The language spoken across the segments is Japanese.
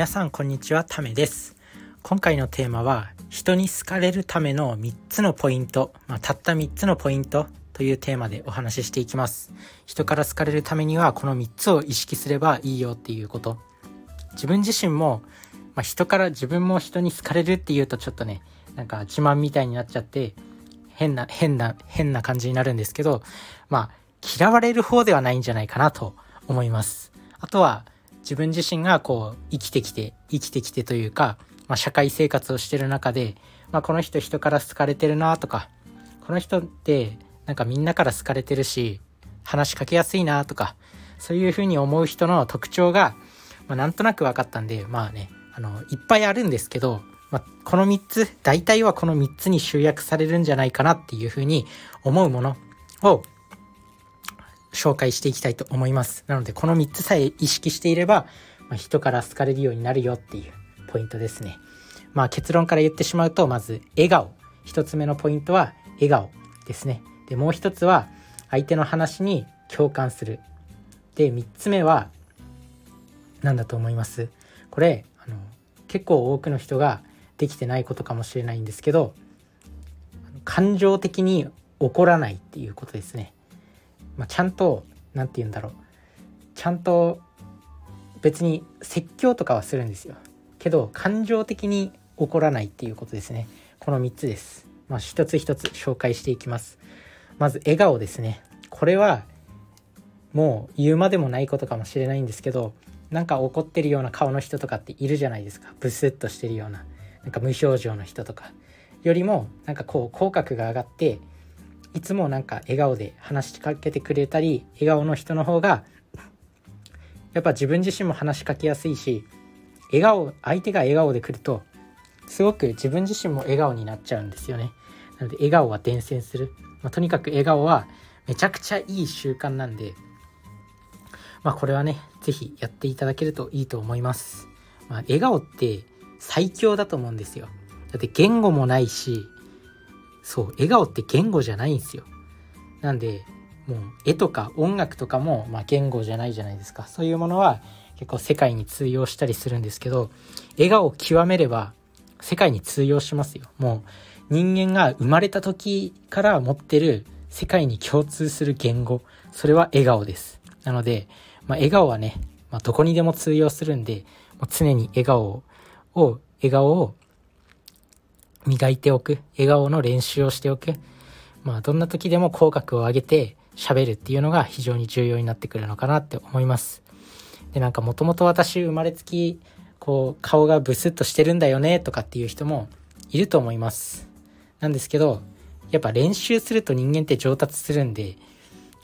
皆さんこんにちはためです。今回のテーマは人に好かれるための3つのポイント、まあ、たった3つのポイントというテーマでお話ししていきます。人から好かれるためにはこの3つを意識すればいいよっていうこと。自分自身も、まあ、人から自分も人に好かれるっていうとちょっとねなんか自慢みたいになっちゃって変な変な変な感じになるんですけどまあ嫌われる方ではないんじゃないかなと思います。あとは自分自身がこう生きてきて、生きてきてというか、まあ、社会生活をしてる中で、まあ、この人人から好かれてるなとか、この人ってなんかみんなから好かれてるし、話しかけやすいなとか、そういうふうに思う人の特徴が、まあ、なんとなく分かったんで、まあね、あの、いっぱいあるんですけど、まあ、この3つ、大体はこの3つに集約されるんじゃないかなっていうふうに思うものを紹介していきたいと思います。なので、この3つさえ意識していれば、まあ、人から好かれるようになるよっていうポイントですね。まあ結論から言ってしまうと、まず笑顔。1つ目のポイントは笑顔ですね。で、もう1つは相手の話に共感する。で、3つ目は何だと思います？これ、あの、結構多くの人ができてないことかもしれないんですけど、感情的に怒らないっていうことですね。まあ、ちゃんと何て言うんだろう。ちゃんと別に説教とかはするんですよ。けど感情的に怒らないっていうことですね。この3つです。まあ一つ一つ紹介していきます。まず笑顔ですね。これはもう言うまでもないことかもしれないんですけどなんか怒ってるような顔の人とかっているじゃないですか。ブスッとしてるような。なんか無表情の人とか。よりもなんかこう口角が上がっていつもなんか笑顔で話しかけてくれたり笑顔の人の方がやっぱ自分自身も話しかけやすいし笑顔相手が笑顔で来るとすごく自分自身も笑顔になっちゃうんですよね。なので笑顔は伝染する、まあ、とにかく笑顔はめちゃくちゃいい習慣なんでまあこれはね是非やっていただけるといいと思います、まあ、笑顔って最強だと思うんですよ。だって言語もないしそう、笑顔って言語じゃないんですよ。なんで、もう絵とか音楽とかも、まあ、言語じゃないじゃないですか。そういうものは結構世界に通用したりするんですけど、笑顔を極めれば世界に通用しますよ。もう人間が生まれた時から持ってる世界に共通する言語、それは笑顔です。なので、まあ、笑顔はね、まあ、どこにでも通用するんで、もう常に笑顔を、笑顔を磨いておく、笑顔の練習をしておく。まあ、どんな時でも口角を上げて喋るっていうのが非常に重要になってくるのかなって思います。で、なんかもともと私生まれつき、こう、顔がブスッとしてるんだよねとかっていう人もいると思います。なんですけど、やっぱ練習すると人間って上達するんで、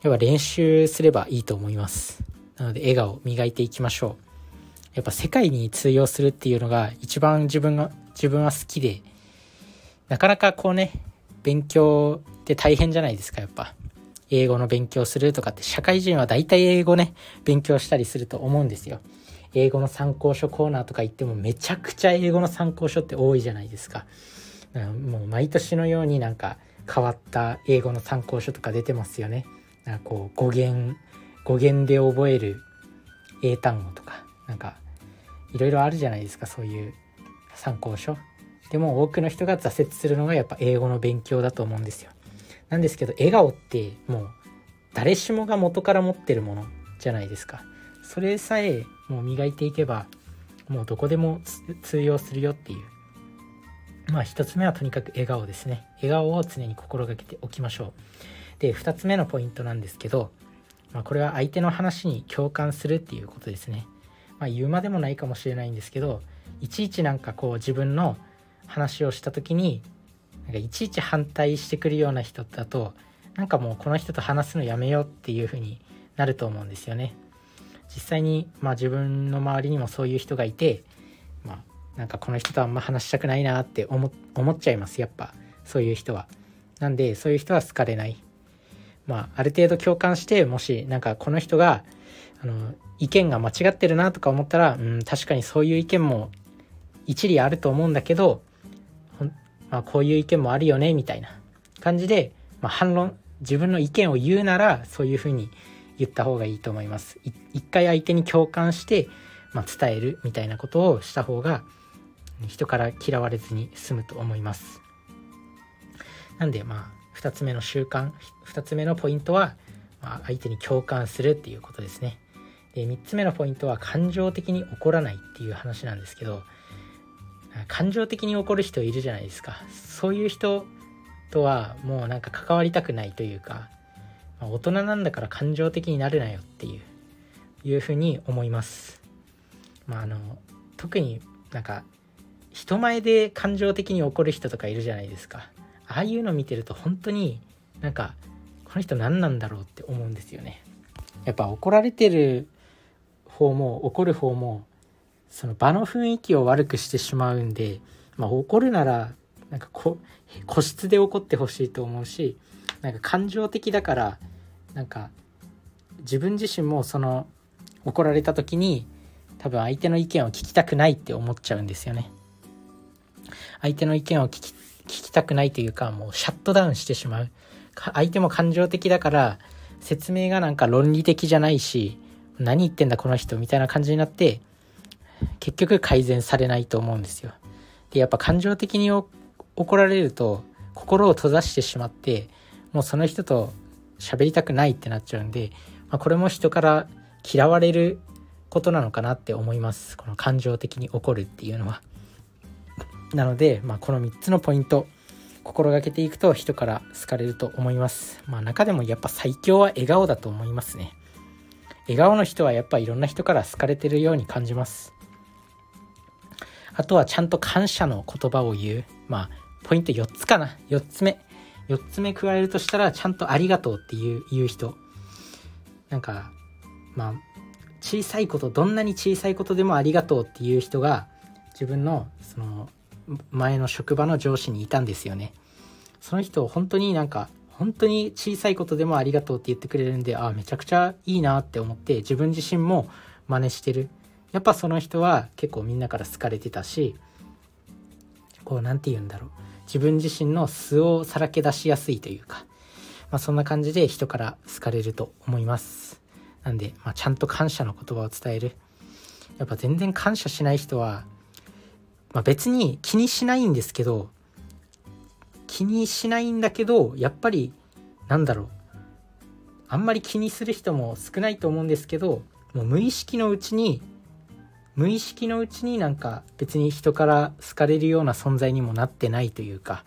やっぱ練習すればいいと思います。なので、笑顔磨いていきましょう。やっぱ世界に通用するっていうのが一番自分が、自分は好きで、なかなかこうね、勉強って大変じゃないですか、やっぱ。英語の勉強するとかって社会人は大体英語ね、勉強したりすると思うんですよ。英語の参考書コーナーとか行ってもめちゃくちゃ英語の参考書って多いじゃないですか。もう毎年のようになんか変わった英語の参考書とか出てますよね。なんかこう語源、語源で覚える英単語とか、なんかいろいろあるじゃないですか、そういう参考書。でも多くの人が挫折するのがやっぱ英語の勉強だと思うんですよ。なんですけど笑顔ってもう誰しもが元から持ってるものじゃないですか。それさえもう磨いていけばもうどこでも通用するよっていう。まあ一つ目はとにかく笑顔ですね。笑顔を常に心がけておきましょう。で、二つ目のポイントなんですけど、まあ、これは相手の話に共感するっていうことですね。まあ言うまでもないかもしれないんですけど、いちいちなんかこう自分の話をした時になんかいちいち反対してくるような人だとなんかもうこの人と話すのやめようっていう風になると思うんですよね。実際にまあ自分の周りにもそういう人がいてまあなんかこの人とあんま話したくないなって思っちゃいますやっぱそういう人は。なんでそういう人は好かれない。まあある程度共感してもしなんかこの人があの意見が間違ってるなとか思ったらうん確かにそういう意見も一理あると思うんだけどまあ、こういう意見もあるよねみたいな。感じで、まあ、反論。自分の意見を言うならそういうふうに言った方がいいと思います。一回相手に共感して、まあ、伝えるみたいなことをした方が人から嫌われずに済むと思います。なんでまあ2つ目の習慣2つ目のポイントは、まあ、相手に共感するっていうことですね。で3つ目のポイントは感情的に怒らないっていう話なんですけど感情的に怒る人いるじゃないですか。そういう人とはもうなんか関わりたくないというか、まあ、大人なんだから感情的になれなよっていういうふうに思います。まああの特になんか人前で感情的に怒る人とかいるじゃないですか。ああいうの見てると本当になんかこの人何なんだろうって思うんですよね。やっぱ怒られてる方も怒る方もその場の雰囲気を悪くしてしまうんで、まあ、怒るならなんかこ個室で怒ってほしいと思うしなんか感情的だからなんか自分自身もその怒られた時に多分相手の意見を聞きたくないって思っちゃうんですよね。相手の意見を聞き聞きたくないというかもうシャットダウンしてしまう。相手も感情的だから説明がなんか論理的じゃないし何言ってんだこの人みたいな感じになって結局改善されないと思うんですよ。でやっぱ感情的に怒られると心を閉ざしてしまってもうその人と喋りたくないってなっちゃうんで、まあ、これも人から嫌われることなのかなって思いますこの感情的に怒るっていうのは。なので、まあ、この3つのポイント心がけていくと人から好かれると思います。まあ中でもやっぱ最強は笑顔だと思いますね。笑顔の人はやっぱいろんな人から好かれてるように感じます。あとはちゃんと感謝の言葉を言う。まあ、ポイント4つかな。4つ目。4つ目加えるとしたら、ちゃんとありがとうっていう言う人。なんか、まあ、小さいこと、どんなに小さいことでもありがとうっていう人が、自分の、その、前の職場の上司にいたんですよね。その人、本当になんか、本当に小さいことでもありがとうって言ってくれるんで、ああ、めちゃくちゃいいなって思って、自分自身も真似してる。やっぱその人は結構みんなから好かれてたし、こう、何て言うんだろう。自分自身の素をさらけ出しやすいというか、まあそんな感じで人から好かれると思います。なんで、まあ、ちゃんと感謝の言葉を伝える。やっぱ全然感謝しない人は、まあ、別に気にしないんですけど、気にしないんだけどやっぱりなんだろうあんまり気にする人も少ないと思うんですけどもう無意識のうちに無意識のうちになんか別に人から好かれるような存在にもなってないというか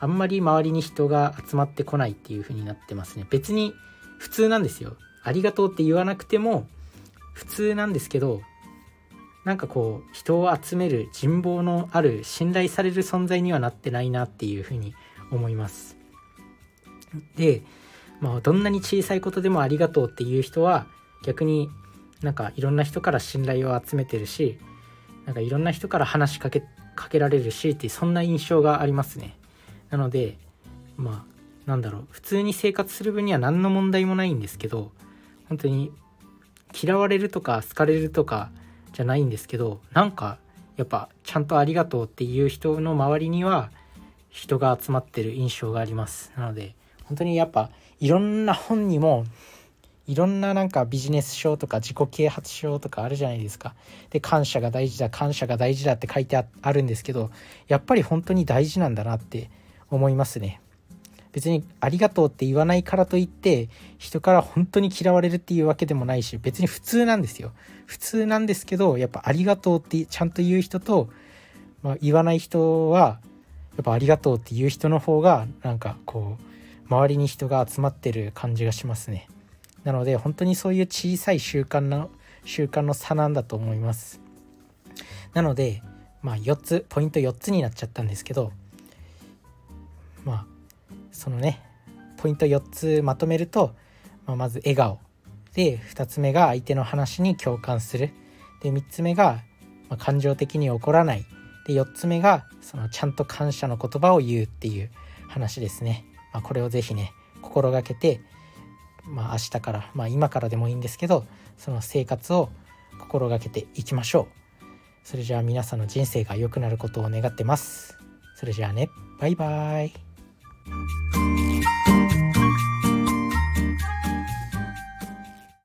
あんまり周りに人が集まってこないっていう風になってますね別に普通なんですよありがとうって言わなくても普通なんですけどなんかこう人を集める人望のある信頼される存在にはなってないなっていうふうに思います。で、まあ、どんなに小さいことでもありがとうっていう人は逆になんかいろんな人から信頼を集めてるしなんかいろんな人から話しかけかけられるしってそんな印象がありますね。なのでまあなんだろう普通に生活する分には何の問題もないんですけど本当に嫌われるとか好かれるとかじゃないんですけどなんかやっぱちゃんとありがとうっていう人の周りには人が集まってる印象がありますなので本当にやっぱいろんな本にもいろんななんかビジネス書とか自己啓発書とかあるじゃないですか。で、感謝が大事だ、感謝が大事だって書いてあるんですけど、やっぱり本当に大事なんだなって思いますね。別にありがとうって言わないからといって人から本当に嫌われるっていうわけでもないし別に普通なんですよ普通なんですけどやっぱありがとうってちゃんと言う人と、まあ、言わない人はやっぱありがとうっていう人の方がなんかこう周りに人が集まってる感じがしますねなので本当にそういう小さい習慣の習慣の差なんだと思います。なのでまあ4つポイント4つになっちゃったんですけどまあそのねポイント4つまとめると、まあ、まず笑顔。で2つ目が相手の話に共感する。で3つ目が、まあ、感情的に怒らない。で4つ目がそのちゃんと感謝の言葉を言うっていう話ですね、まあ、これを是非ね心がけて、まあ、明日から、まあ、今からでもいいんですけどその生活を心がけていきましょう。それじゃあ皆さんの人生が良くなることを願ってます。それじゃあね。バイバーイ。